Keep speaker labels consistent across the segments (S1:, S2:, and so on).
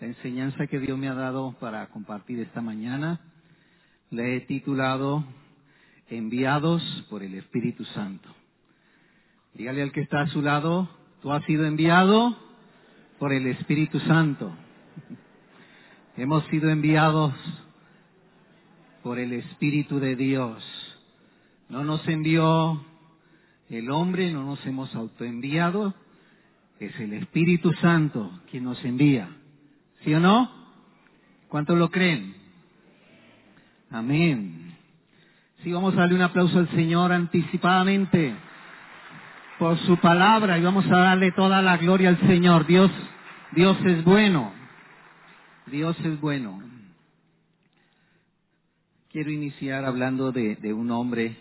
S1: La enseñanza que Dios me ha dado para compartir esta mañana la he titulado Enviados por el Espíritu Santo. Dígale al que está a su lado, tú has sido enviado por el Espíritu Santo. Hemos sido enviados por el Espíritu de Dios. No nos envió el hombre, no nos hemos autoenviado, es el Espíritu Santo quien nos envía. ¿Sí o no? ¿Cuántos lo creen? Amén. Sí, vamos a darle un aplauso al Señor anticipadamente por su palabra y vamos a darle toda la gloria al Señor. Dios, Dios es bueno. Dios es bueno. Quiero iniciar hablando de, un hombre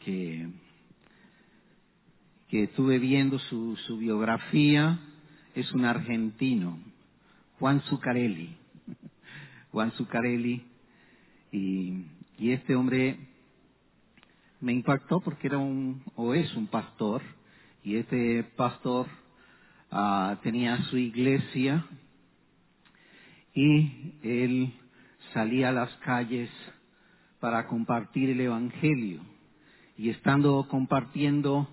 S1: que, que estuve viendo su biografía. Es un argentino Juan Zuccarelli. Juan Zuccarelli. Y, y este hombre me impactó porque era un, o es un pastor, y este pastor uh, tenía su iglesia y él salía a las calles para compartir el Evangelio. Y estando compartiendo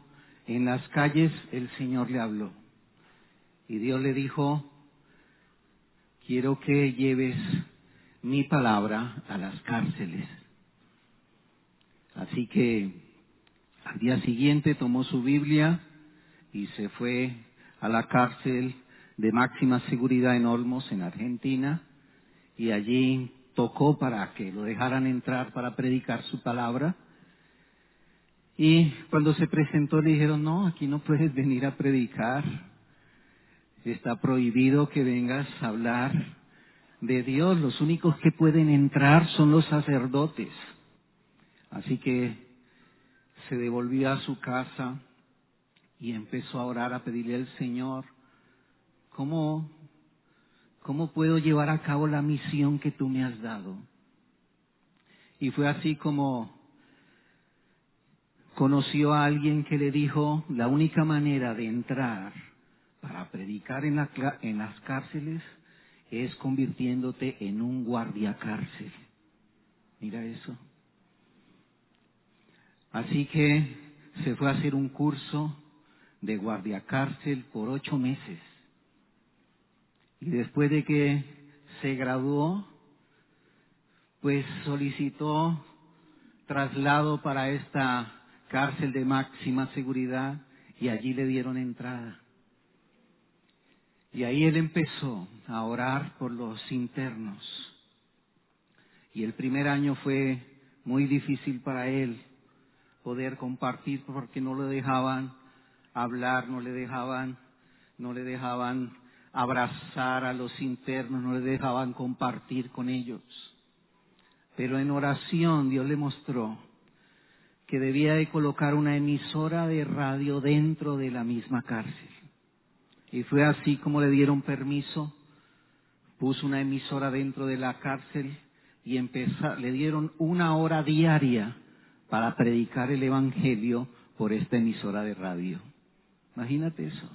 S1: en las calles, el Señor le habló. Y Dios le dijo, quiero que lleves mi palabra a las cárceles. Así que al día siguiente tomó su Biblia y se fue a la cárcel de máxima seguridad en Olmos, en Argentina, y allí tocó para que lo dejaran entrar para predicar su palabra. Y cuando se presentó le dijeron, no, aquí no puedes venir a predicar está prohibido que vengas a hablar de Dios. Los únicos que pueden entrar son los sacerdotes. Así que se devolvió a su casa y empezó a orar, a pedirle al Señor, ¿cómo, cómo puedo llevar a cabo la misión que tú me has dado? Y fue así como conoció a alguien que le dijo, la única manera de entrar para predicar en, la, en las cárceles es convirtiéndote en un guardia cárcel. Mira eso. Así que se fue a hacer un curso de guardia cárcel por ocho meses. Y después de que se graduó, pues solicitó traslado para esta cárcel de máxima seguridad y allí le dieron entrada. Y ahí él empezó a orar por los internos. Y el primer año fue muy difícil para él poder compartir porque no le dejaban hablar, no le dejaban, no le dejaban abrazar a los internos, no le dejaban compartir con ellos. Pero en oración Dios le mostró que debía de colocar una emisora de radio dentro de la misma cárcel. Y fue así como le dieron permiso, puso una emisora dentro de la cárcel y empezó, le dieron una hora diaria para predicar el Evangelio por esta emisora de radio. Imagínate eso.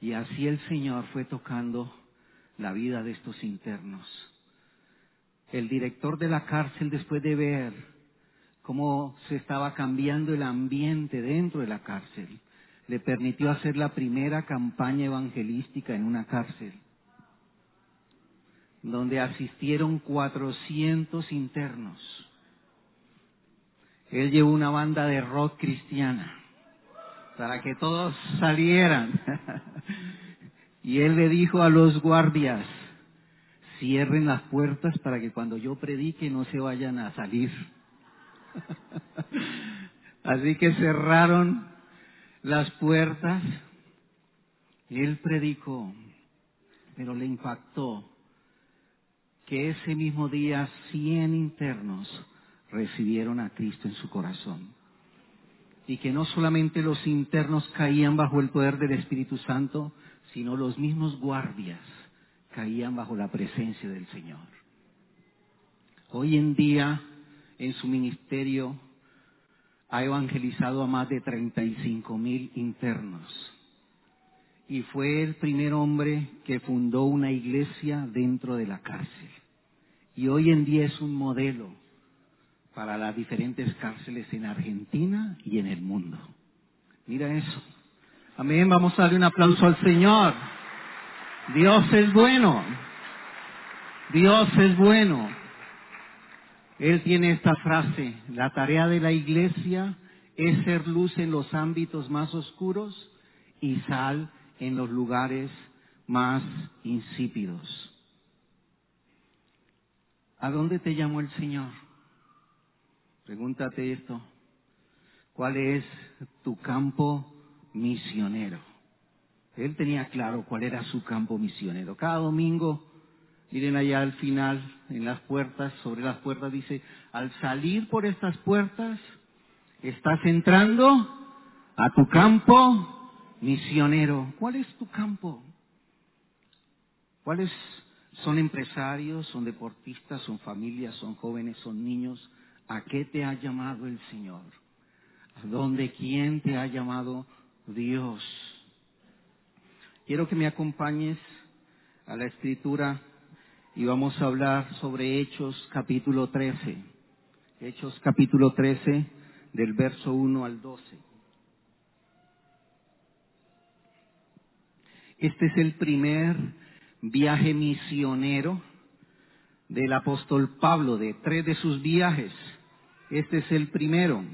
S1: Y así el Señor fue tocando la vida de estos internos. El director de la cárcel, después de ver cómo se estaba cambiando el ambiente dentro de la cárcel, le permitió hacer la primera campaña evangelística en una cárcel, donde asistieron 400 internos. Él llevó una banda de rock cristiana para que todos salieran. y él le dijo a los guardias, cierren las puertas para que cuando yo predique no se vayan a salir. Así que cerraron las puertas. Él predicó, pero le impactó que ese mismo día cien internos recibieron a Cristo en su corazón. Y que no solamente los internos caían bajo el poder del Espíritu Santo, sino los mismos guardias caían bajo la presencia del Señor. Hoy en día, en su ministerio, ha evangelizado a más de 35 mil internos y fue el primer hombre que fundó una iglesia dentro de la cárcel. Y hoy en día es un modelo para las diferentes cárceles en Argentina y en el mundo. Mira eso. Amén. Vamos a darle un aplauso al Señor. Dios es bueno. Dios es bueno. Él tiene esta frase, la tarea de la iglesia es ser luz en los ámbitos más oscuros y sal en los lugares más insípidos. ¿A dónde te llamó el Señor? Pregúntate esto. ¿Cuál es tu campo misionero? Él tenía claro cuál era su campo misionero. Cada domingo, miren allá al final, en las puertas, sobre las puertas dice, al salir por estas puertas, estás entrando a tu campo misionero. ¿Cuál es tu campo? ¿Cuáles son empresarios, son deportistas, son familias, son jóvenes, son niños? ¿A qué te ha llamado el Señor? ¿A dónde quién te ha llamado Dios? Quiero que me acompañes a la escritura y vamos a hablar sobre Hechos capítulo 13. Hechos capítulo 13 del verso 1 al 12. Este es el primer viaje misionero del apóstol Pablo, de tres de sus viajes. Este es el primero.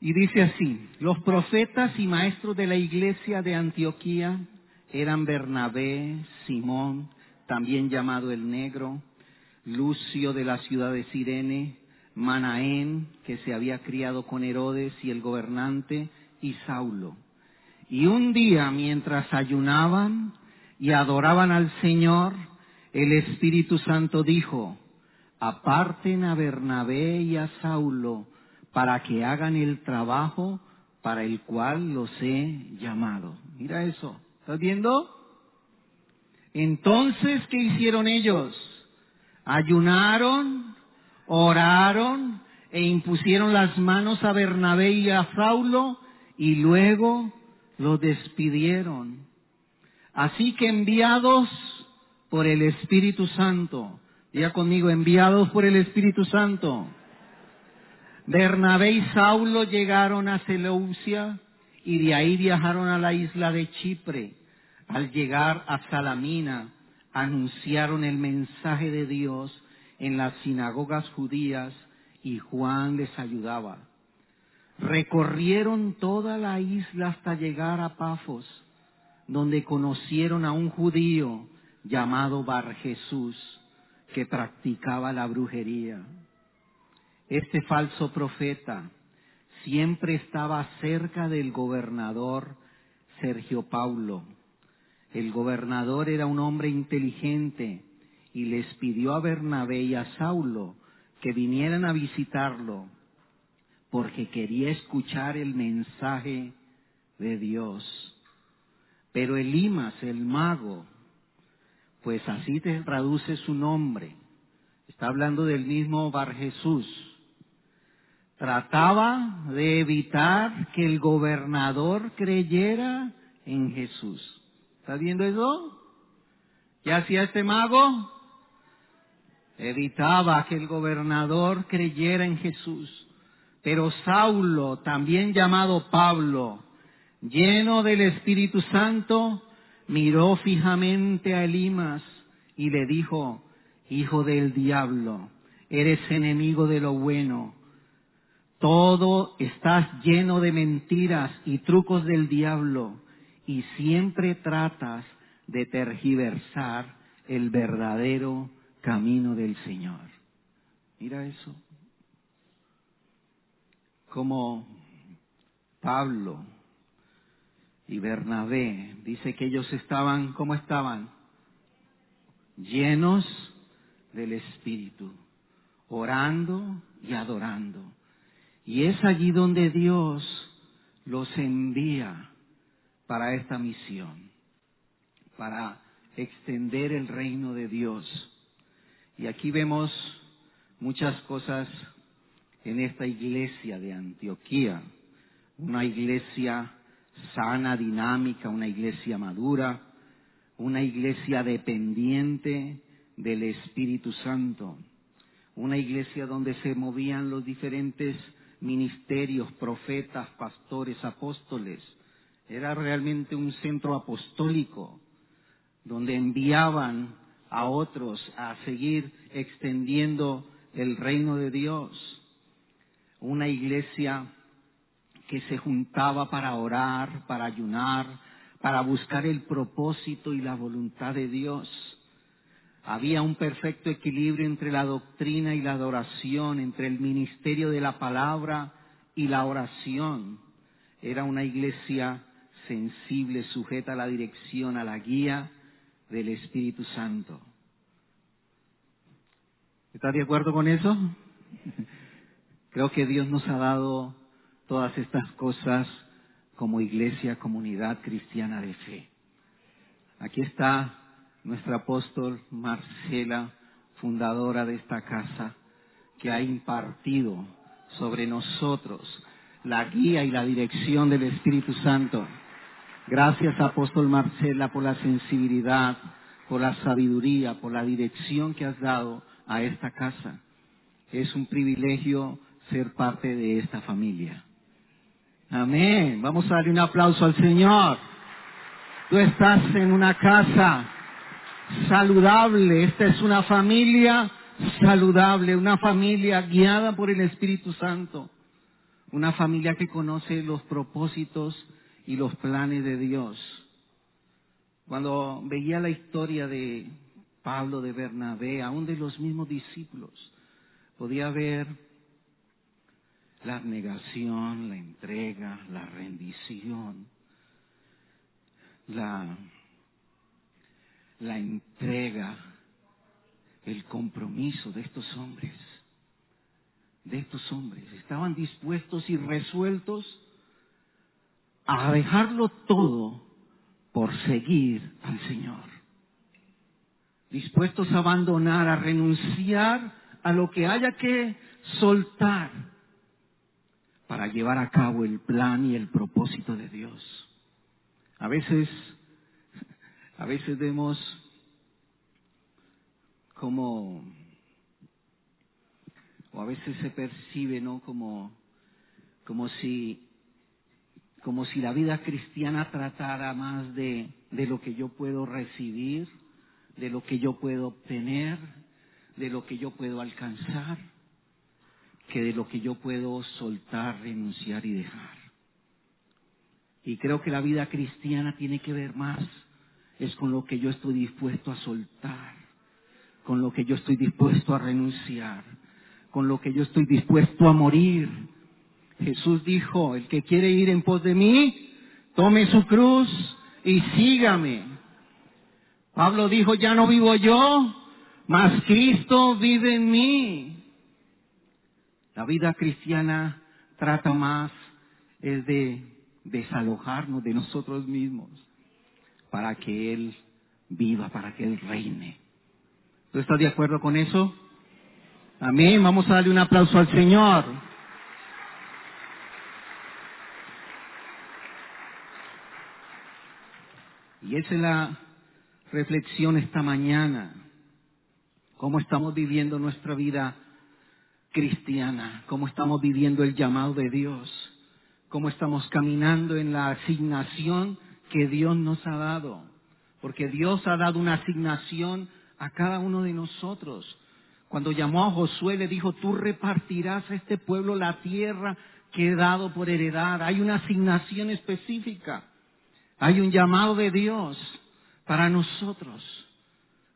S1: Y dice así, los profetas y maestros de la iglesia de Antioquía eran Bernabé, Simón, también llamado el Negro, Lucio de la ciudad de Sirene, Manaén, que se había criado con Herodes y el gobernante, y Saulo. Y un día, mientras ayunaban y adoraban al Señor, el Espíritu Santo dijo, aparten a Bernabé y a Saulo para que hagan el trabajo para el cual los he llamado. Mira eso, ¿estás viendo? Entonces, ¿qué hicieron ellos? Ayunaron, oraron e impusieron las manos a Bernabé y a Saulo y luego los despidieron. Así que enviados por el Espíritu Santo, diga conmigo, enviados por el Espíritu Santo, Bernabé y Saulo llegaron a Seleucia y de ahí viajaron a la isla de Chipre. Al llegar a Salamina, anunciaron el mensaje de Dios en las sinagogas judías y Juan les ayudaba. Recorrieron toda la isla hasta llegar a Pafos, donde conocieron a un judío llamado Bar Jesús, que practicaba la brujería. Este falso profeta siempre estaba cerca del gobernador Sergio Paulo. El gobernador era un hombre inteligente y les pidió a Bernabé y a Saulo que vinieran a visitarlo porque quería escuchar el mensaje de Dios. Pero Elimas, el mago, pues así te traduce su nombre, está hablando del mismo Bar Jesús, trataba de evitar que el gobernador creyera en Jesús. ¿Estás viendo eso? ¿Qué hacía este mago? Evitaba que el gobernador creyera en Jesús. Pero Saulo, también llamado Pablo, lleno del Espíritu Santo, miró fijamente a Elimas y le dijo, Hijo del diablo, eres enemigo de lo bueno todo estás lleno de mentiras y trucos del diablo y siempre tratas de tergiversar el verdadero camino del Señor. Mira eso. Como Pablo y Bernabé, dice que ellos estaban, ¿cómo estaban? Llenos del Espíritu, orando y adorando. Y es allí donde Dios los envía para esta misión, para extender el reino de Dios. Y aquí vemos muchas cosas en esta iglesia de Antioquía, una iglesia sana, dinámica, una iglesia madura, una iglesia dependiente del Espíritu Santo, una iglesia donde se movían los diferentes ministerios, profetas, pastores, apóstoles. Era realmente un centro apostólico donde enviaban a otros a seguir extendiendo el reino de Dios. Una iglesia que se juntaba para orar, para ayunar, para buscar el propósito y la voluntad de Dios. Había un perfecto equilibrio entre la doctrina y la adoración, entre el ministerio de la palabra y la oración. Era una iglesia sensible, sujeta a la dirección, a la guía del Espíritu Santo. ¿Estás de acuerdo con eso? Creo que Dios nos ha dado todas estas cosas como iglesia, comunidad cristiana de fe. Aquí está nuestra apóstol Marcela, fundadora de esta casa, que ha impartido sobre nosotros la guía y la dirección del Espíritu Santo. Gracias, apóstol Marcela, por la sensibilidad, por la sabiduría, por la dirección que has dado a esta casa. Es un privilegio ser parte de esta familia. Amén. Vamos a darle un aplauso al Señor. Tú estás en una casa saludable. Esta es una familia saludable, una familia guiada por el Espíritu Santo. Una familia que conoce los propósitos y los planes de Dios. Cuando veía la historia de Pablo, de Bernabé, aún de los mismos discípulos, podía ver la abnegación, la entrega, la rendición, la, la entrega, el compromiso de estos hombres, de estos hombres. Estaban dispuestos y resueltos a dejarlo todo por seguir al Señor. Dispuestos a abandonar, a renunciar a lo que haya que soltar para llevar a cabo el plan y el propósito de Dios. A veces, a veces vemos como, o a veces se percibe, ¿no? Como, como si, como si la vida cristiana tratara más de, de lo que yo puedo recibir, de lo que yo puedo obtener, de lo que yo puedo alcanzar que de lo que yo puedo soltar, renunciar y dejar. Y creo que la vida cristiana tiene que ver más, es con lo que yo estoy dispuesto a soltar, con lo que yo estoy dispuesto a renunciar, con lo que yo estoy dispuesto a morir. Jesús dijo, el que quiere ir en pos de mí, tome su cruz y sígame. Pablo dijo, ya no vivo yo, mas Cristo vive en mí. La vida cristiana trata más es de desalojarnos de nosotros mismos para que Él viva, para que Él reine. ¿Tú estás de acuerdo con eso? Amén. Vamos a darle un aplauso al Señor. Y esa es la reflexión esta mañana. ¿Cómo estamos viviendo nuestra vida cristiana, cómo estamos viviendo el llamado de Dios, cómo estamos caminando en la asignación que Dios nos ha dado, porque Dios ha dado una asignación a cada uno de nosotros. Cuando llamó a Josué le dijo, tú repartirás a este pueblo la tierra que he dado por heredad. Hay una asignación específica, hay un llamado de Dios para nosotros.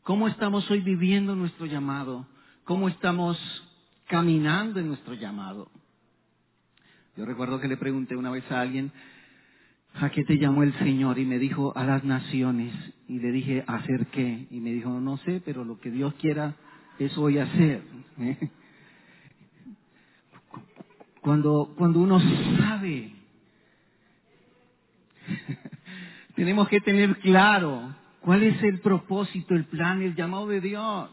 S1: ¿Cómo estamos hoy viviendo nuestro llamado? ¿Cómo estamos caminando en nuestro llamado. Yo recuerdo que le pregunté una vez a alguien, ¿a qué te llamó el Señor? Y me dijo, a las naciones. Y le dije, ¿a hacer qué? Y me dijo, no sé, pero lo que Dios quiera, eso voy a hacer. Cuando, cuando uno sabe, tenemos que tener claro cuál es el propósito, el plan, el llamado de Dios.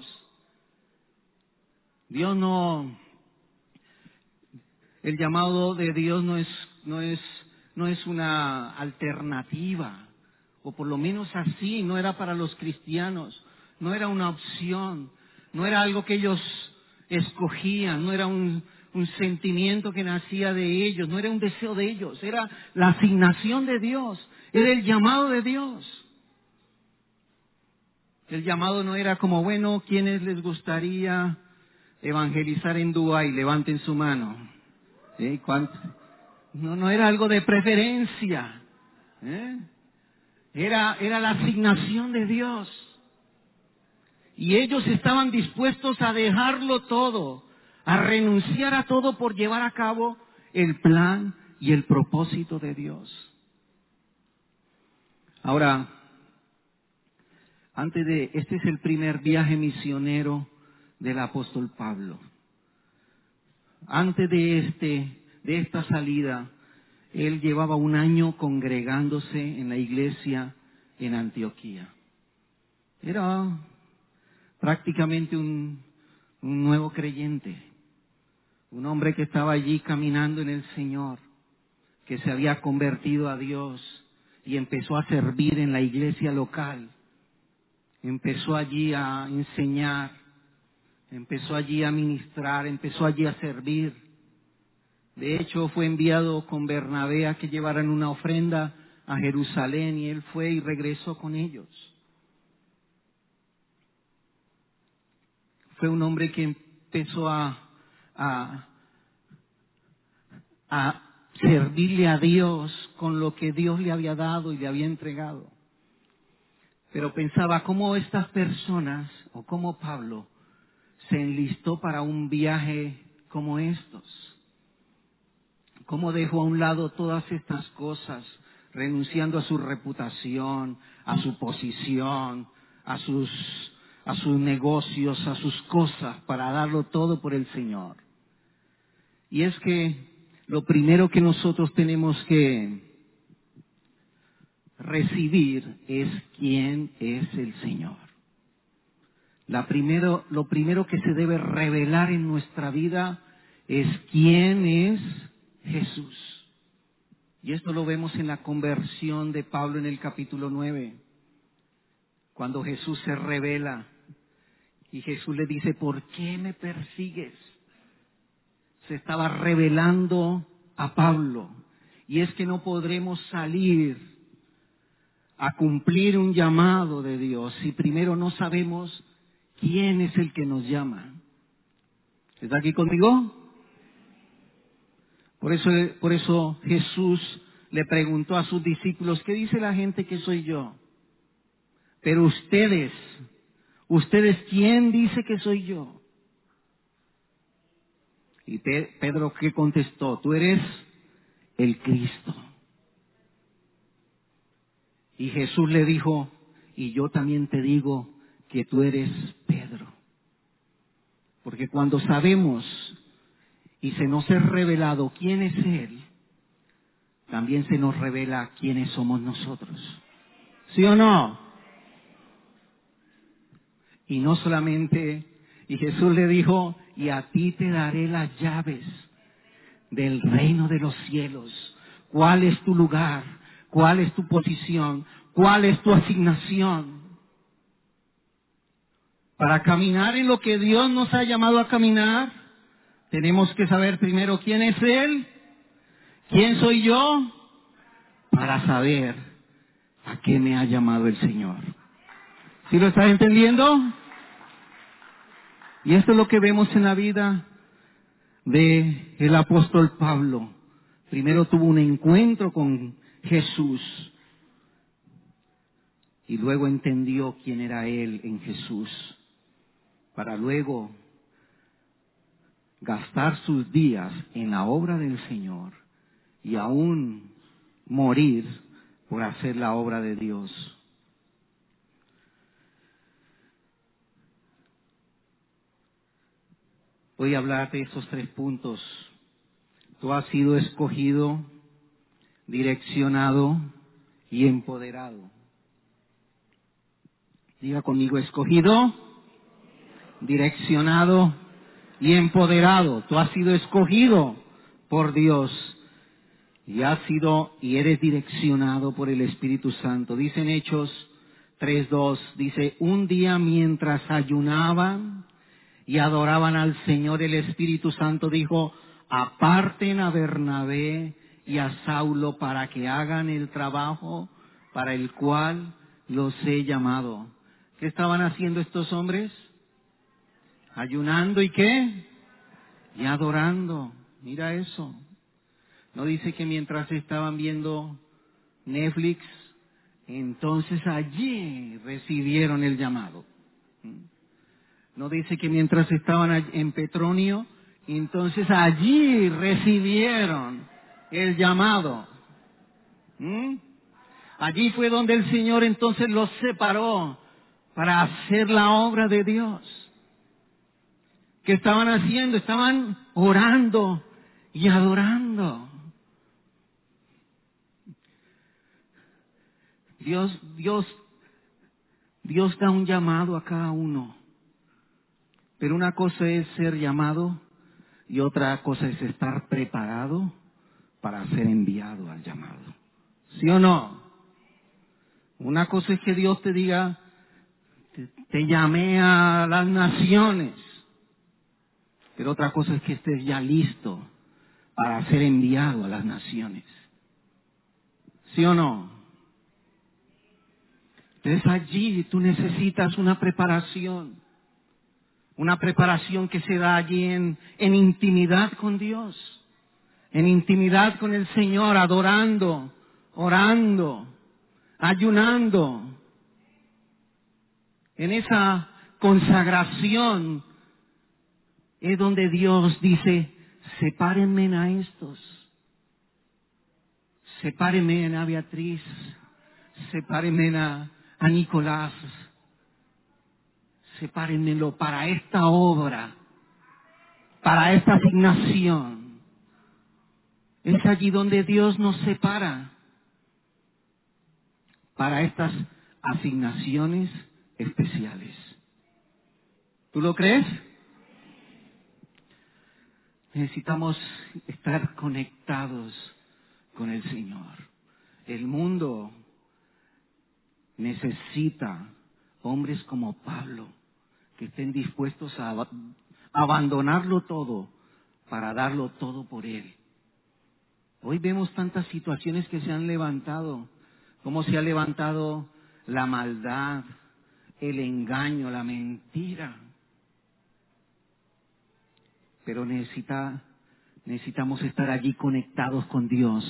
S1: Dios no, el llamado de Dios no es, no es, no es una alternativa, o por lo menos así, no era para los cristianos, no era una opción, no era algo que ellos escogían, no era un, un sentimiento que nacía de ellos, no era un deseo de ellos, era la asignación de Dios, era el llamado de Dios. El llamado no era como, bueno, ¿quiénes les gustaría evangelizar en Dubái? Levanten su mano. No, no era algo de preferencia. ¿Eh? Era, era la asignación de Dios. Y ellos estaban dispuestos a dejarlo todo, a renunciar a todo por llevar a cabo el plan y el propósito de Dios. Ahora, antes de, este es el primer viaje misionero del apóstol Pablo. Antes de este, de esta salida, él llevaba un año congregándose en la iglesia en Antioquía. Era prácticamente un, un nuevo creyente, un hombre que estaba allí caminando en el Señor, que se había convertido a Dios y empezó a servir en la iglesia local empezó allí a enseñar, empezó allí a ministrar, empezó allí a servir. De hecho, fue enviado con Bernabé a que llevaran una ofrenda a Jerusalén y él fue y regresó con ellos. Fue un hombre que empezó a, a, a servirle a Dios con lo que Dios le había dado y le había entregado. Pero pensaba cómo estas personas, o cómo Pablo, se enlistó para un viaje como estos. Cómo dejó a un lado todas estas cosas, renunciando a su reputación, a su posición, a sus, a sus negocios, a sus cosas, para darlo todo por el Señor. Y es que lo primero que nosotros tenemos que recibir es quién es el Señor. Lo primero que se debe revelar en nuestra vida es quién es Jesús. Y esto lo vemos en la conversión de Pablo en el capítulo 9, cuando Jesús se revela y Jesús le dice, ¿por qué me persigues? Se estaba revelando a Pablo. Y es que no podremos salir a cumplir un llamado de Dios si primero no sabemos quién es el que nos llama. ¿Está aquí conmigo? Por eso, por eso Jesús le preguntó a sus discípulos, ¿qué dice la gente que soy yo? Pero ustedes, ustedes, ¿quién dice que soy yo? Y Pedro, ¿qué contestó? Tú eres el Cristo. Y Jesús le dijo, y yo también te digo que tú eres Pedro. Porque cuando sabemos y se nos es revelado quién es Él, también se nos revela quiénes somos nosotros. ¿Sí o no? Y no solamente, y Jesús le dijo, y a ti te daré las llaves del reino de los cielos. ¿Cuál es tu lugar? cuál es tu posición, cuál es tu asignación. Para caminar en lo que Dios nos ha llamado a caminar, tenemos que saber primero quién es Él, quién soy yo, para saber a qué me ha llamado el Señor. ¿Sí lo estás entendiendo? Y esto es lo que vemos en la vida de el apóstol Pablo. Primero tuvo un encuentro con Jesús. Y luego entendió quién era Él en Jesús, para luego gastar sus días en la obra del Señor y aún morir por hacer la obra de Dios. Voy a hablar de esos tres puntos. Tú has sido escogido direccionado y empoderado. Diga conmigo, escogido, direccionado y empoderado. Tú has sido escogido por Dios y has sido y eres direccionado por el Espíritu Santo. Dicen Hechos 3.2, dice, un día mientras ayunaban y adoraban al Señor, el Espíritu Santo dijo, aparten a Bernabé y a Saulo para que hagan el trabajo para el cual los he llamado. ¿Qué estaban haciendo estos hombres? Ayunando y qué? Y adorando. Mira eso. No dice que mientras estaban viendo Netflix, entonces allí recibieron el llamado. No dice que mientras estaban en Petronio, entonces allí recibieron el llamado. ¿Mm? Allí fue donde el Señor entonces los separó para hacer la obra de Dios. ¿Qué estaban haciendo? Estaban orando y adorando. Dios, Dios, Dios da un llamado a cada uno. Pero una cosa es ser llamado y otra cosa es estar preparado para ser enviado al llamado. ¿Sí o no? Una cosa es que Dios te diga, te, llamé a las naciones. Pero otra cosa es que estés ya listo para ser enviado a las naciones. ¿Sí o no? Entonces allí tú necesitas una preparación, una preparación que se da allí en, en intimidad con Dios, en intimidad con el Señor, adorando, orando, ayunando, en esa consagración es donde Dios dice, sepárenme a estos, sepárenme a Beatriz, sepárenme a a Nicolás, sepárenmelo para esta obra, para esta asignación. Es allí donde Dios nos separa para estas asignaciones especiales. ¿Tú lo crees? Necesitamos estar conectados con el Señor. El mundo necesita hombres como Pablo, que estén dispuestos a abandonarlo todo para darlo todo por Él. Hoy vemos tantas situaciones que se han levantado, como se ha levantado la maldad, el engaño, la mentira. Pero necesita, necesitamos estar allí conectados con Dios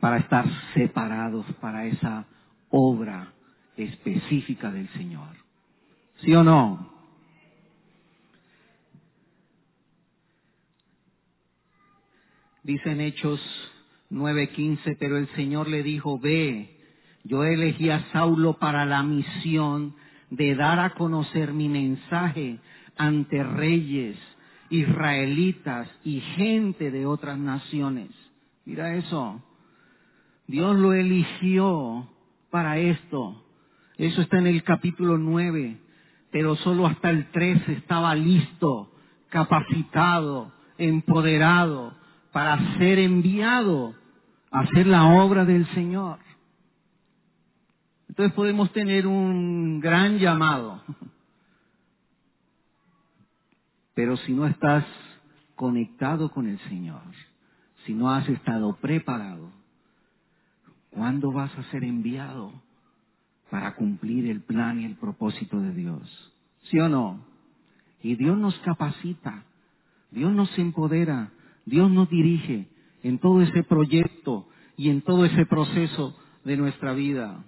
S1: para estar separados para esa obra específica del Señor. ¿Sí o no? Dicen Hechos 9:15, pero el Señor le dijo, ve, yo elegí a Saulo para la misión de dar a conocer mi mensaje ante reyes, israelitas y gente de otras naciones. Mira eso. Dios lo eligió para esto. Eso está en el capítulo 9, pero solo hasta el 13 estaba listo, capacitado, empoderado para ser enviado a hacer la obra del Señor. Entonces podemos tener un gran llamado, pero si no estás conectado con el Señor, si no has estado preparado, ¿cuándo vas a ser enviado? para cumplir el plan y el propósito de Dios. ¿Sí o no? Y Dios nos capacita, Dios nos empodera, Dios nos dirige en todo ese proyecto y en todo ese proceso de nuestra vida.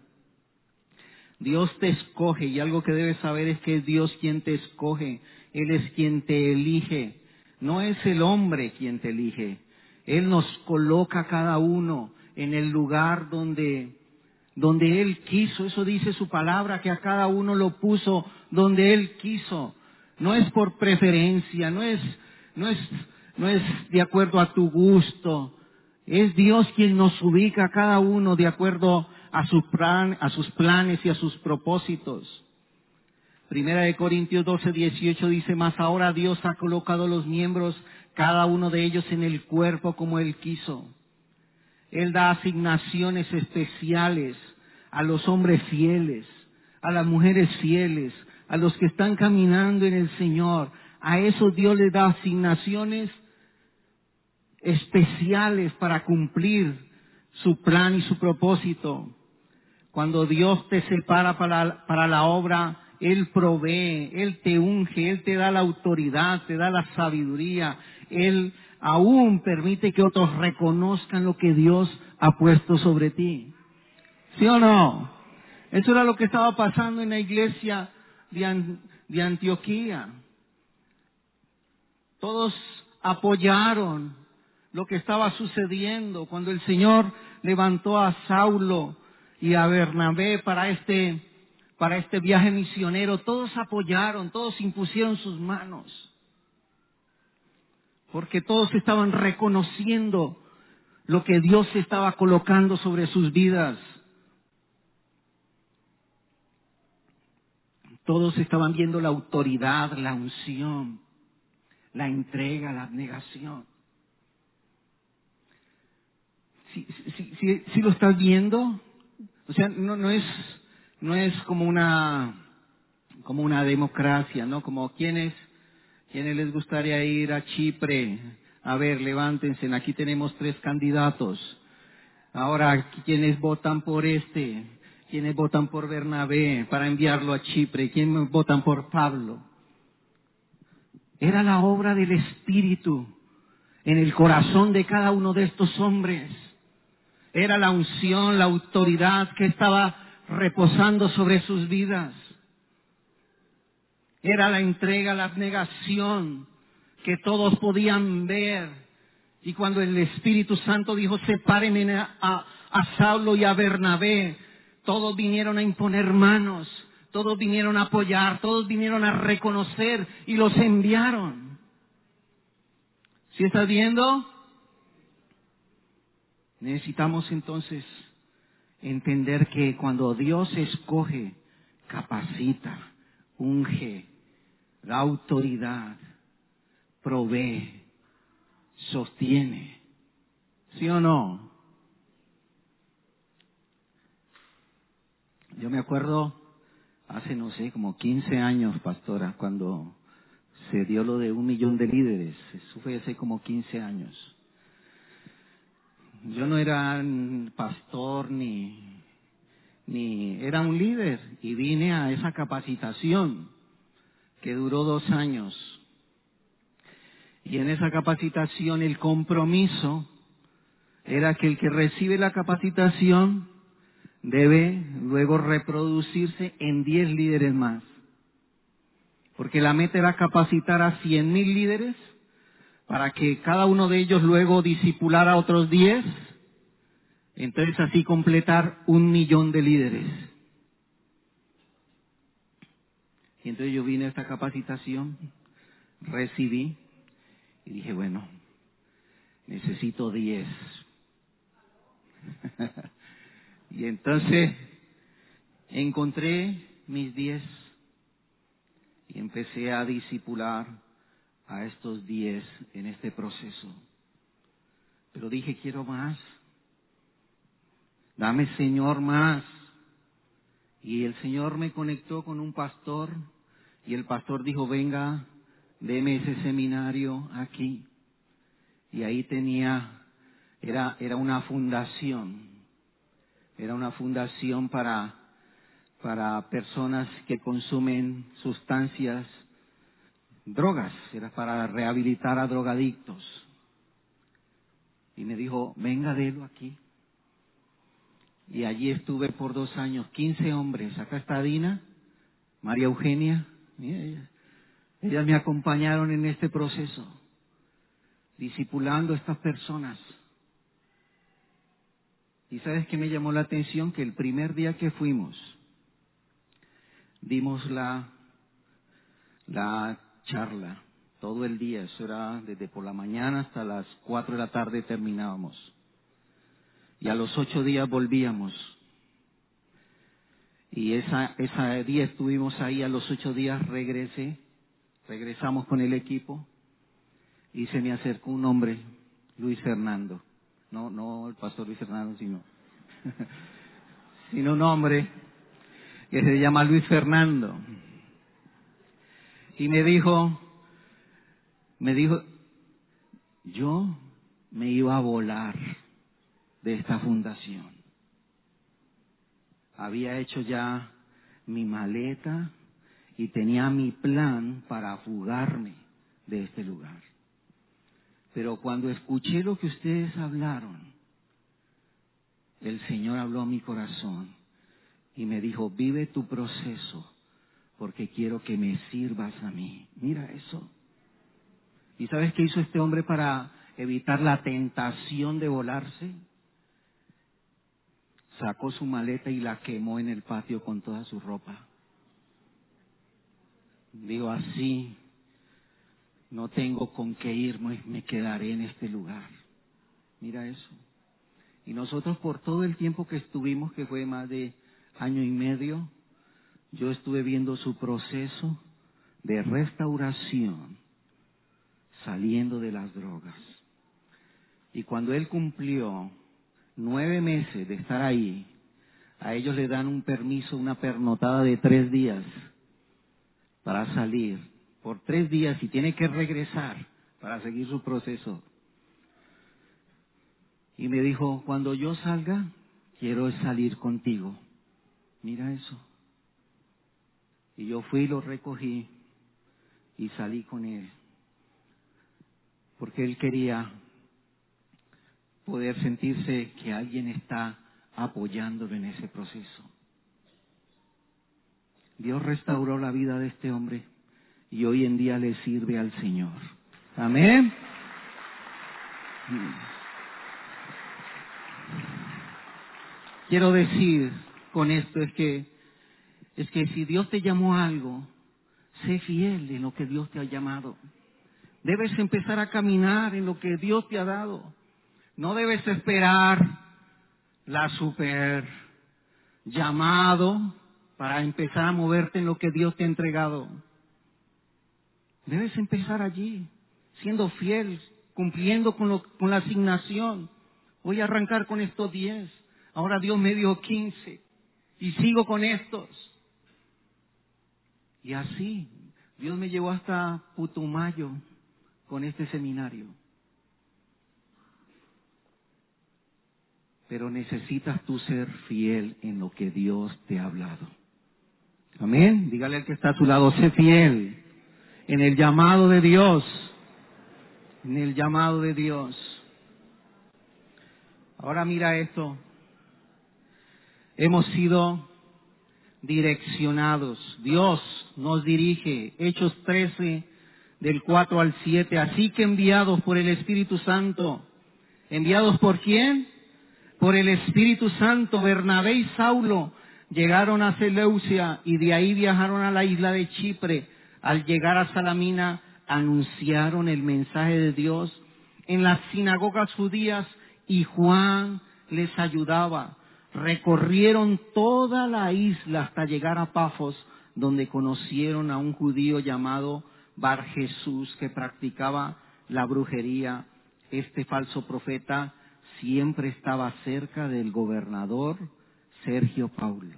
S1: Dios te escoge y algo que debes saber es que es Dios quien te escoge, Él es quien te elige, no es el hombre quien te elige. Él nos coloca cada uno en el lugar donde donde Él quiso. Eso dice su palabra, que a cada uno lo puso donde Él quiso. No es por preferencia, no es, no es, no es de acuerdo a tu gusto. Es Dios quien nos ubica a cada uno de acuerdo a, plan, a sus planes y a sus propósitos. Primera de Corintios 12, 18 dice, más ahora Dios ha colocado los miembros, cada uno de ellos en el cuerpo como Él quiso. Él da asignaciones especiales a los hombres fieles, a las mujeres fieles, a los que están caminando en el Señor. A esos Dios les da asignaciones especiales para cumplir su plan y su propósito. Cuando Dios te separa para, para la obra, Él provee, Él te unge, Él te da la autoridad, te da la sabiduría, Él aún permite que otros reconozcan lo que Dios ha puesto sobre ti. ¿Sí o no? Eso era lo que estaba pasando en la iglesia de, de Antioquía. Todos apoyaron lo que estaba sucediendo cuando el Señor levantó a Saulo y a Bernabé para este, para este viaje misionero. Todos apoyaron, todos impusieron sus manos. Porque todos estaban reconociendo lo que Dios estaba colocando sobre sus vidas. Todos estaban viendo la autoridad, la unción, la entrega, la abnegación. Si, lo estás viendo, o sea, no, no es no es como una como una democracia, ¿no? Como quienes quienes les gustaría ir a Chipre. A ver, levántense, aquí tenemos tres candidatos. Ahora, ¿quiénes votan por este? ¿Quiénes votan por Bernabé para enviarlo a Chipre? ¿Quiénes votan por Pablo? Era la obra del Espíritu en el corazón de cada uno de estos hombres. Era la unción, la autoridad que estaba reposando sobre sus vidas. Era la entrega, la abnegación que todos podían ver. Y cuando el Espíritu Santo dijo, a, a Saulo y a Bernabé, todos vinieron a imponer manos, todos vinieron a apoyar, todos vinieron a reconocer y los enviaron. ¿Sí estás viendo? Necesitamos entonces entender que cuando Dios escoge, capacita, unge, da autoridad, provee, sostiene. ¿Sí o no? Yo me acuerdo hace, no sé, como 15 años, pastora, cuando se dio lo de un millón de líderes. Eso fue hace como 15 años. Yo no era pastor ni, ni era un líder y vine a esa capacitación que duró dos años. Y en esa capacitación el compromiso era que el que recibe la capacitación debe luego reproducirse en diez líderes más. Porque la meta era capacitar a cien mil líderes para que cada uno de ellos luego disipulara a otros diez, entonces así completar un millón de líderes. Y entonces yo vine a esta capacitación, recibí y dije, bueno, necesito diez. y entonces encontré mis diez y empecé a disipular a estos diez en este proceso. Pero dije, quiero más. Dame, Señor, más. Y el Señor me conectó con un pastor y el pastor dijo, venga, deme ese seminario aquí. Y ahí tenía, era, era una fundación, era una fundación para, para personas que consumen sustancias drogas, era para rehabilitar a drogadictos. Y me dijo, venga, délo aquí. Y allí estuve por dos años, 15 hombres. Acá está Dina, María Eugenia, ellas, me acompañaron en este proceso, discipulando a estas personas. Y sabes qué me llamó la atención? Que el primer día que fuimos, dimos la, la charla todo el día, eso era desde por la mañana hasta las cuatro de la tarde terminábamos. Y a los ocho días volvíamos. Y esa, esa día estuvimos ahí, a los ocho días regresé, regresamos con el equipo y se me acercó un hombre, Luis Fernando, no, no el pastor Luis Fernando, sino, sino un hombre que se llama Luis Fernando. Y me dijo, me dijo, yo me iba a volar de esta fundación. Había hecho ya mi maleta y tenía mi plan para fugarme de este lugar. Pero cuando escuché lo que ustedes hablaron, el Señor habló a mi corazón y me dijo, vive tu proceso porque quiero que me sirvas a mí. Mira eso. ¿Y sabes qué hizo este hombre para evitar la tentación de volarse? Sacó su maleta y la quemó en el patio con toda su ropa. Digo así, no tengo con qué irme, me quedaré en este lugar. Mira eso. Y nosotros por todo el tiempo que estuvimos, que fue más de año y medio, yo estuve viendo su proceso de restauración saliendo de las drogas. Y cuando él cumplió nueve meses de estar ahí, a ellos le dan un permiso, una pernotada de tres días para salir por tres días y tiene que regresar para seguir su proceso. Y me dijo, cuando yo salga, quiero salir contigo. Mira eso. Y yo fui lo recogí y salí con él. Porque él quería poder sentirse que alguien está apoyándolo en ese proceso. Dios restauró la vida de este hombre y hoy en día le sirve al Señor. Amén. Quiero decir con esto es que es que si Dios te llamó a algo, sé fiel en lo que Dios te ha llamado. Debes empezar a caminar en lo que Dios te ha dado. No debes esperar la super llamado para empezar a moverte en lo que Dios te ha entregado. Debes empezar allí, siendo fiel, cumpliendo con, con la asignación. Voy a arrancar con estos diez. Ahora Dios me dio quince. Y sigo con estos. Y así, Dios me llevó hasta Putumayo con este seminario. Pero necesitas tú ser fiel en lo que Dios te ha hablado. Amén. Dígale al que está a su lado, sé fiel en el llamado de Dios, en el llamado de Dios. Ahora mira esto, hemos sido direccionados, Dios nos dirige, Hechos 13, del 4 al 7, así que enviados por el Espíritu Santo, enviados por quién? Por el Espíritu Santo, Bernabé y Saulo llegaron a Seleucia y de ahí viajaron a la isla de Chipre. Al llegar a Salamina, anunciaron el mensaje de Dios en las sinagogas judías y Juan les ayudaba. Recorrieron toda la isla hasta llegar a Pafos, donde conocieron a un judío llamado Bar Jesús que practicaba la brujería. Este falso profeta siempre estaba cerca del gobernador Sergio Paulo.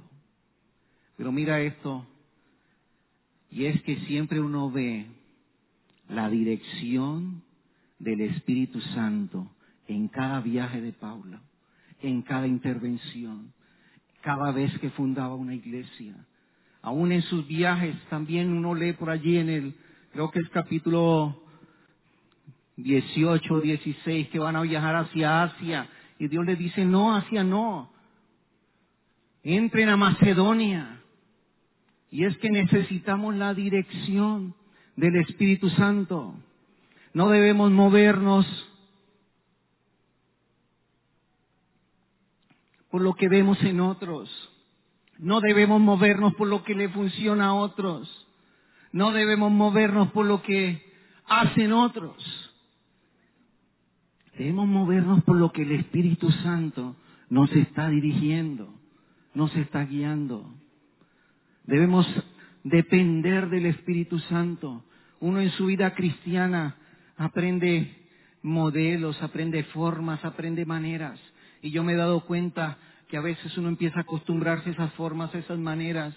S1: Pero mira esto, y es que siempre uno ve la dirección del Espíritu Santo en cada viaje de Paula, en cada intervención, cada vez que fundaba una iglesia. Aún en sus viajes también uno lee por allí en el, creo que es capítulo 18, 16, que van a viajar hacia Asia. Y Dios le dice, no, Asia no. Entren a Macedonia. Y es que necesitamos la dirección del Espíritu Santo. No debemos movernos por lo que vemos en otros. No debemos movernos por lo que le funciona a otros. No debemos movernos por lo que hacen otros. Debemos movernos por lo que el Espíritu Santo nos está dirigiendo, nos está guiando. Debemos depender del Espíritu Santo. Uno en su vida cristiana aprende modelos, aprende formas, aprende maneras. Y yo me he dado cuenta que a veces uno empieza a acostumbrarse a esas formas, a esas maneras,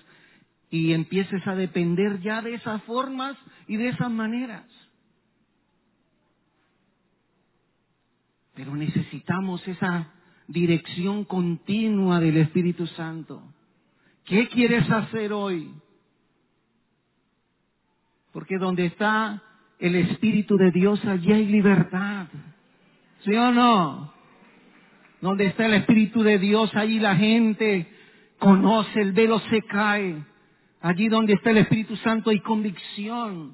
S1: y empieces a depender ya de esas formas y de esas maneras. Pero necesitamos esa dirección continua del Espíritu Santo. ¿Qué quieres hacer hoy? Porque donde está el Espíritu de Dios, allí hay libertad. ¿Sí o no? Donde está el Espíritu de Dios, allí la gente conoce, el velo se cae. Allí donde está el Espíritu Santo hay convicción.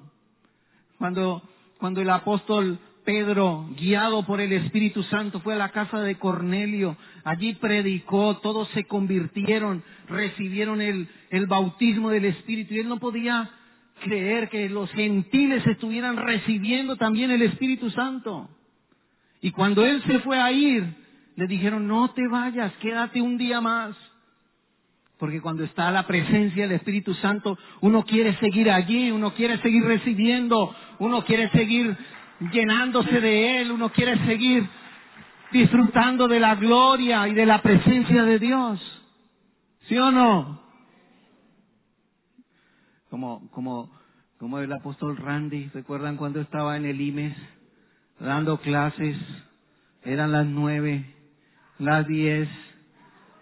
S1: Cuando, cuando el apóstol Pedro, guiado por el Espíritu Santo, fue a la casa de Cornelio. Allí predicó, todos se convirtieron, recibieron el, el bautismo del Espíritu. Y él no podía creer que los gentiles estuvieran recibiendo también el Espíritu Santo. Y cuando él se fue a ir, le dijeron, no te vayas, quédate un día más. Porque cuando está la presencia del Espíritu Santo, uno quiere seguir allí, uno quiere seguir recibiendo, uno quiere seguir llenándose de Él, uno quiere seguir disfrutando de la gloria y de la presencia de Dios. ¿Sí o no? Como, como, como el apóstol Randy, ¿recuerdan cuando estaba en el IMES dando clases? Eran las nueve, las diez,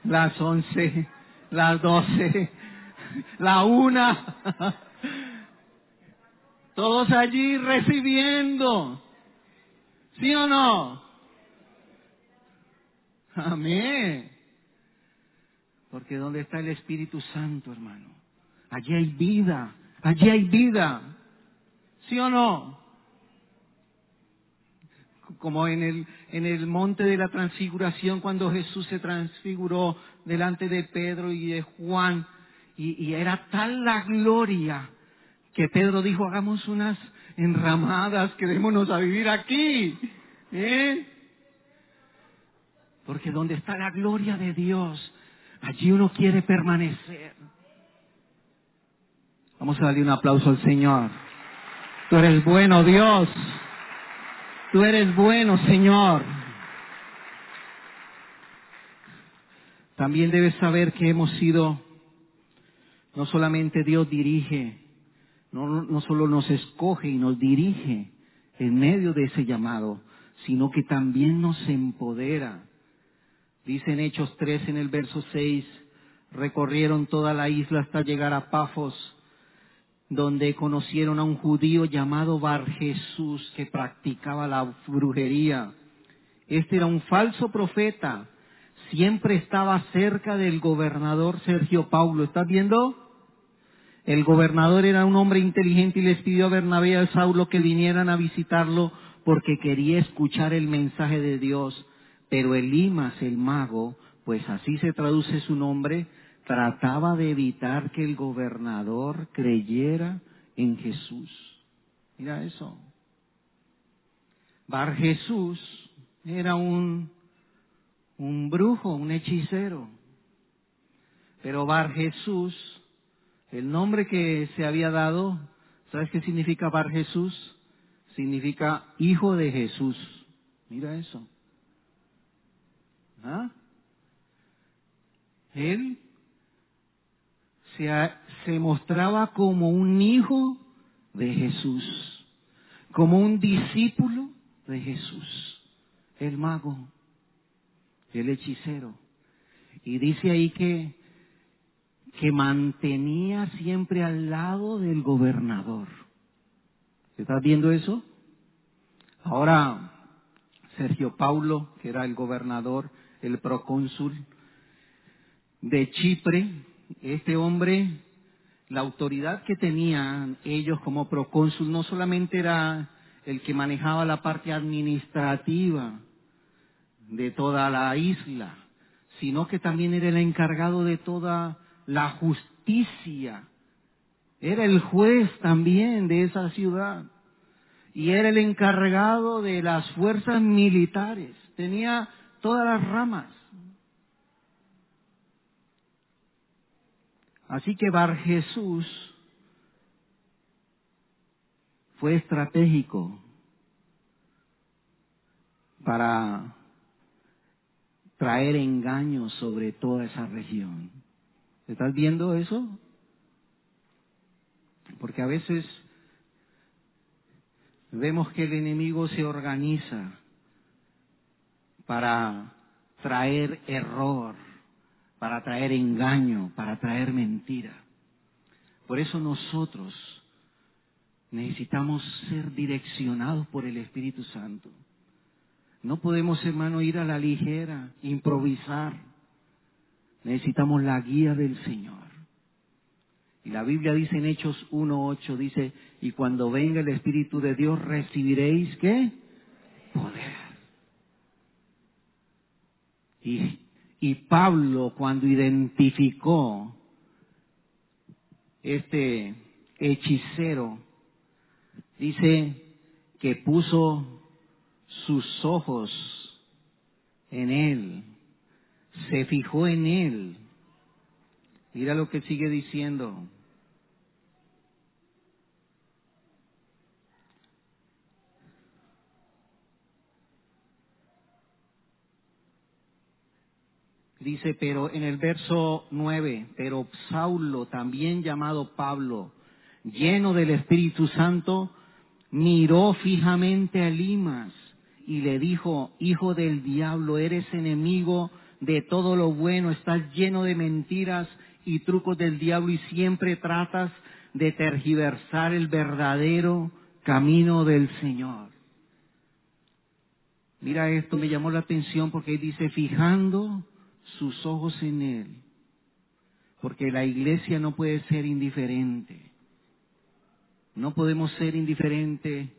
S1: las once, las doce, la una. Todos allí recibiendo. ¿Sí o no? Amén. Porque donde está el Espíritu Santo, hermano, allí hay vida, allí hay vida. ¿Sí o no? Como en el, en el monte de la transfiguración, cuando Jesús se transfiguró delante de Pedro y de Juan, y, y era tal la gloria que Pedro dijo, hagamos unas enramadas, quedémonos a vivir aquí. ¿eh? Porque donde está la gloria de Dios, allí uno quiere permanecer. Vamos a darle un aplauso al Señor. Tú eres bueno, Dios. Tú eres bueno, Señor. También debes saber que hemos sido, no solamente Dios dirige, no, no solo nos escoge y nos dirige en medio de ese llamado, sino que también nos empodera. Dice en Hechos 3 en el verso 6, recorrieron toda la isla hasta llegar a Pafos, donde conocieron a un judío llamado Bar Jesús que practicaba la brujería. Este era un falso profeta, siempre estaba cerca del gobernador Sergio Paulo. ¿Estás viendo? El gobernador era un hombre inteligente y les pidió a Bernabé y a Saulo que vinieran a visitarlo porque quería escuchar el mensaje de Dios. Pero Elimas, el mago, pues así se traduce su nombre, trataba de evitar que el gobernador creyera en Jesús. Mira eso. Bar Jesús era un, un brujo, un hechicero. Pero Bar Jesús el nombre que se había dado, ¿sabes qué significa Bar Jesús? Significa hijo de Jesús. Mira eso. ¿Ah? Él se, mostraba como un hijo de Jesús, como un discípulo de Jesús, el mago, el hechicero. Y dice ahí que que mantenía siempre al lado del gobernador. ¿Estás viendo eso? Ahora, Sergio Paulo, que era el gobernador, el procónsul de Chipre, este hombre, la autoridad que tenían ellos como procónsul no solamente era el que manejaba la parte administrativa de toda la isla, sino que también era el encargado de toda la justicia. Era el juez también de esa ciudad y era el encargado de las fuerzas militares. Tenía todas las ramas. Así que Bar Jesús fue estratégico para traer engaño sobre toda esa región. ¿Estás viendo eso? Porque a veces vemos que el enemigo se organiza para traer error, para traer engaño, para traer mentira. Por eso nosotros necesitamos ser direccionados por el Espíritu Santo. No podemos, hermano, ir a la ligera, improvisar. Necesitamos la guía del Señor. Y la Biblia dice en Hechos 1.8, dice, y cuando venga el Espíritu de Dios recibiréis qué? Poder. Y, y Pablo cuando identificó este hechicero, dice que puso sus ojos en él, se fijó en él. Mira lo que sigue diciendo. Dice, pero en el verso 9, pero Saulo, también llamado Pablo, lleno del Espíritu Santo, miró fijamente a Limas y le dijo, hijo del diablo, eres enemigo de todo lo bueno, estás lleno de mentiras y trucos del diablo y siempre tratas de tergiversar el verdadero camino del Señor. Mira esto, me llamó la atención porque dice, fijando sus ojos en Él, porque la iglesia no puede ser indiferente. No podemos ser indiferentes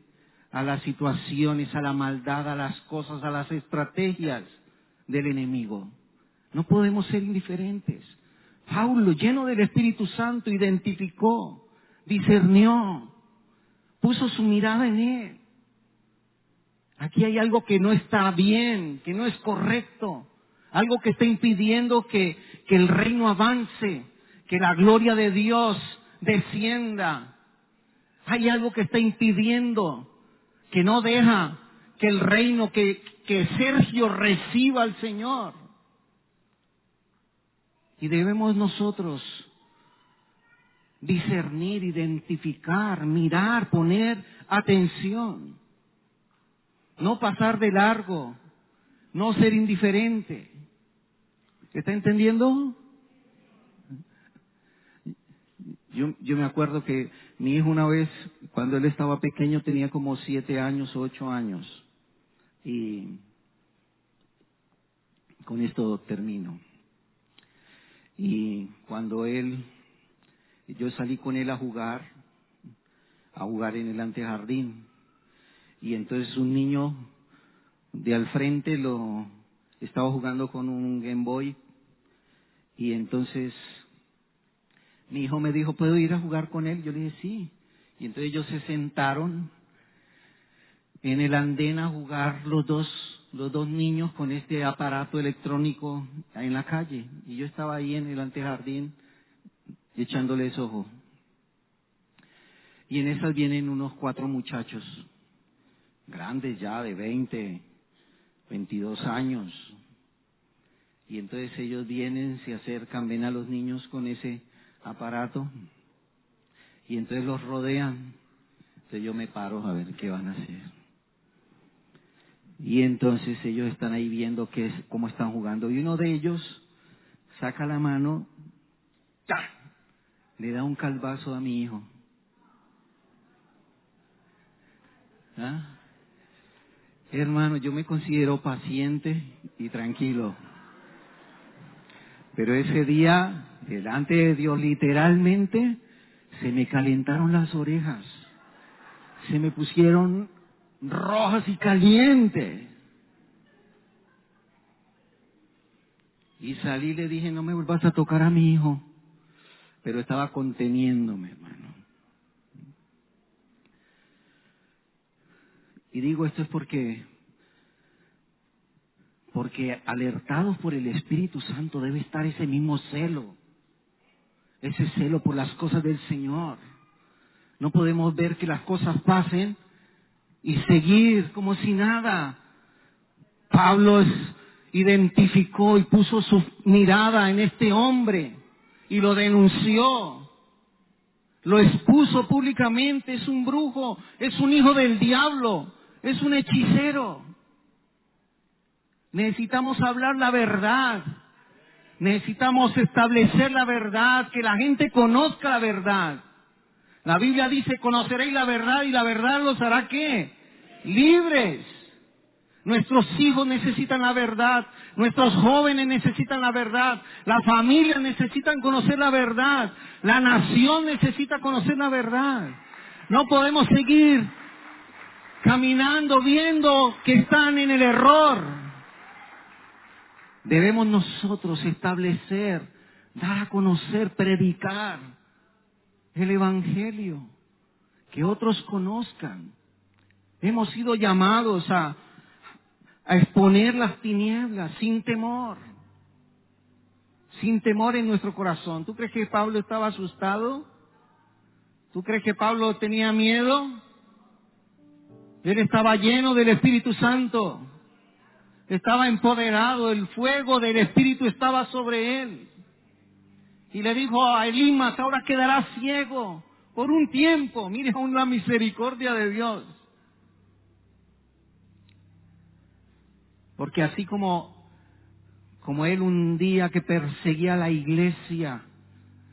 S1: a las situaciones, a la maldad, a las cosas, a las estrategias del enemigo. No podemos ser indiferentes. Paulo, lleno del Espíritu Santo, identificó, discernió, puso su mirada en él. Aquí hay algo que no está bien, que no es correcto algo que está impidiendo que, que el reino avance, que la gloria de Dios descienda. Hay algo que está impidiendo, que no deja que el reino, que, que Sergio reciba al Señor. Y debemos nosotros discernir, identificar, mirar, poner atención. No pasar de largo, no ser indiferente. ¿Está entendiendo? Yo, yo me acuerdo que mi hijo una vez, cuando él estaba pequeño, tenía como siete años o ocho años. Y con esto termino. Y cuando él, yo salí con él a jugar, a jugar en el antejardín. Y entonces un niño de al frente lo estaba jugando con un Game Boy y entonces mi hijo me dijo, ¿puedo ir a jugar con él? Yo le dije, sí. Y entonces ellos se sentaron en el andén a jugar los dos, los dos niños con este aparato electrónico en la calle. Y yo estaba ahí en el antejardín echándoles ojo. Y en esas vienen unos cuatro muchachos, grandes ya, de 20, 22 años. Y entonces ellos vienen, se acercan, ven a los niños con ese aparato y entonces los rodean. Entonces yo me paro a ver qué van a hacer. Y entonces ellos están ahí viendo qué es, cómo están jugando. Y uno de ellos saca la mano, le da un calvazo a mi hijo. ¿Ah? Hermano, yo me considero paciente y tranquilo. Pero ese día, delante de Dios, literalmente, se me calentaron las orejas. Se me pusieron rojas y calientes. Y salí y le dije, no me vuelvas a tocar a mi hijo. Pero estaba conteniéndome, hermano. Y digo esto es porque, porque alertados por el Espíritu Santo debe estar ese mismo celo, ese celo por las cosas del Señor. No podemos ver que las cosas pasen y seguir como si nada. Pablo identificó y puso su mirada en este hombre y lo denunció. Lo expuso públicamente, es un brujo, es un hijo del diablo, es un hechicero. Necesitamos hablar la verdad. Necesitamos establecer la verdad, que la gente conozca la verdad. La Biblia dice, conoceréis la verdad y la verdad los hará qué? Libres. Nuestros hijos necesitan la verdad, nuestros jóvenes necesitan la verdad, la familia necesitan conocer la verdad, la nación necesita conocer la verdad. No podemos seguir caminando viendo que están en el error. Debemos nosotros establecer, dar a conocer, predicar el Evangelio, que otros conozcan. Hemos sido llamados a, exponer las tinieblas sin temor, sin temor en nuestro corazón. ¿Tú crees que Pablo estaba asustado? ¿Tú crees que Pablo tenía miedo? Él estaba lleno del Espíritu Santo estaba empoderado, el fuego del Espíritu estaba sobre él. Y le dijo a Elimas, ahora quedarás ciego por un tiempo. Mire aún la misericordia de Dios. Porque así como, como él un día que perseguía la iglesia,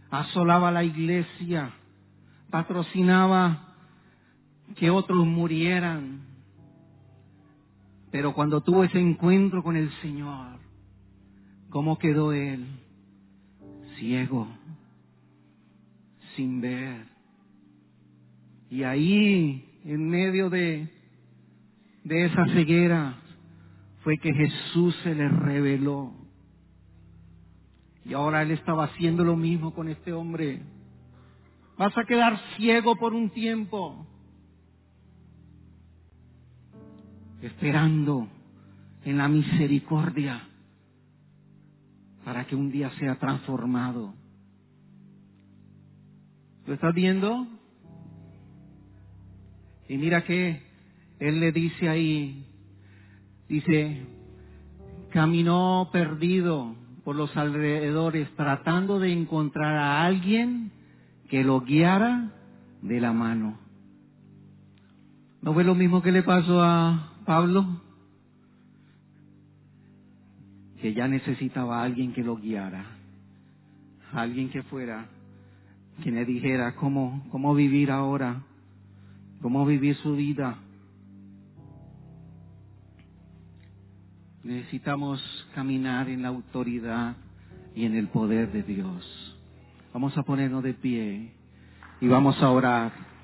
S1: asolaba la iglesia, patrocinaba que otros murieran, pero cuando tuvo ese encuentro con el Señor, ¿cómo quedó él? Ciego, sin ver. Y ahí, en medio de, de esa ceguera, fue que Jesús se le reveló. Y ahora él estaba haciendo lo mismo con este hombre. Vas a quedar ciego por un tiempo. Esperando en la misericordia para que un día sea transformado. ¿Lo estás viendo? Y mira que él le dice ahí, dice, caminó perdido por los alrededores tratando de encontrar a alguien que lo guiara de la mano. ¿No fue lo mismo que le pasó a Pablo, que ya necesitaba a alguien que lo guiara, alguien que fuera, que le dijera cómo, cómo vivir ahora, cómo vivir su vida. Necesitamos caminar en la autoridad y en el poder de Dios. Vamos a ponernos de pie y vamos a orar.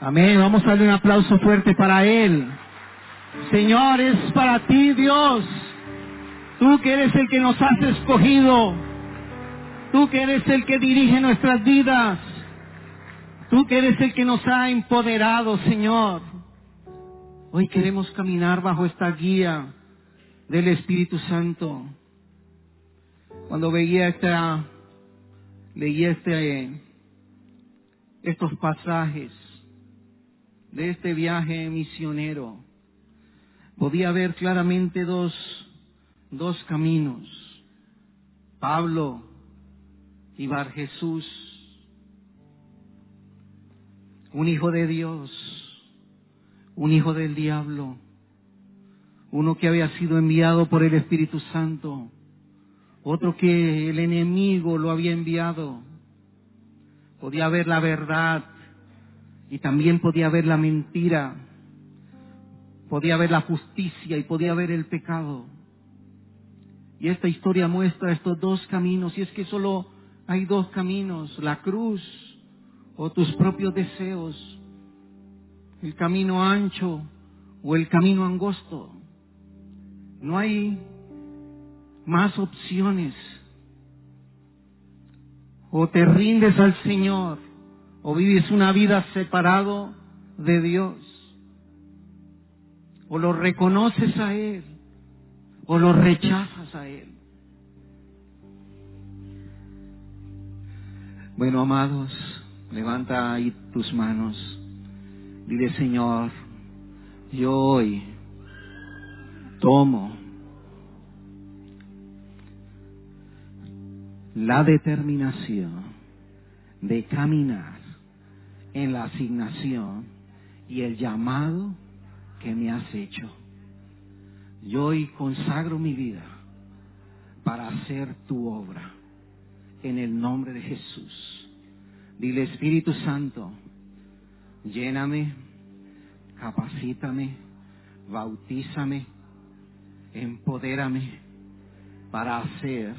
S1: Amén. Vamos a darle un aplauso fuerte para Él. Señor, es para ti, Dios. Tú que eres el que nos has escogido. Tú que eres el que dirige nuestras vidas. Tú que eres el que nos ha empoderado, Señor. Hoy queremos caminar bajo esta guía del Espíritu Santo. Cuando veía esta, leía este, estos pasajes, de este viaje misionero, podía ver claramente dos, dos caminos. Pablo y Bar Jesús, un hijo de Dios, un hijo del diablo, uno que había sido enviado por el Espíritu Santo, otro que el enemigo lo había enviado. Podía ver la verdad y también podía ver la mentira, podía ver la justicia y podía ver el pecado. Y esta historia muestra estos dos caminos, y es que solo hay dos caminos, la cruz o tus propios deseos, el camino ancho o el camino angosto. No hay más opciones. O te rindes al Señor o vives una vida separado de Dios. O lo reconoces a Él o lo rechazas a Él. Bueno, amados, levanta ahí tus manos. Dile, Señor, Yo hoy tomo la determinación de caminar en la asignación y el llamado que me has hecho. Yo hoy consagro mi vida para hacer tu obra en el nombre de Jesús. Dile Espíritu Santo, lléname, capacítame, bautízame, empodérame para hacer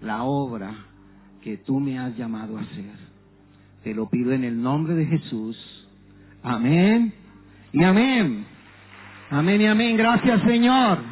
S1: la obra que tú me has llamado a hacer. Te lo pido en el nombre de Jesús. Amén y amén. Amén y amén. Gracias Señor.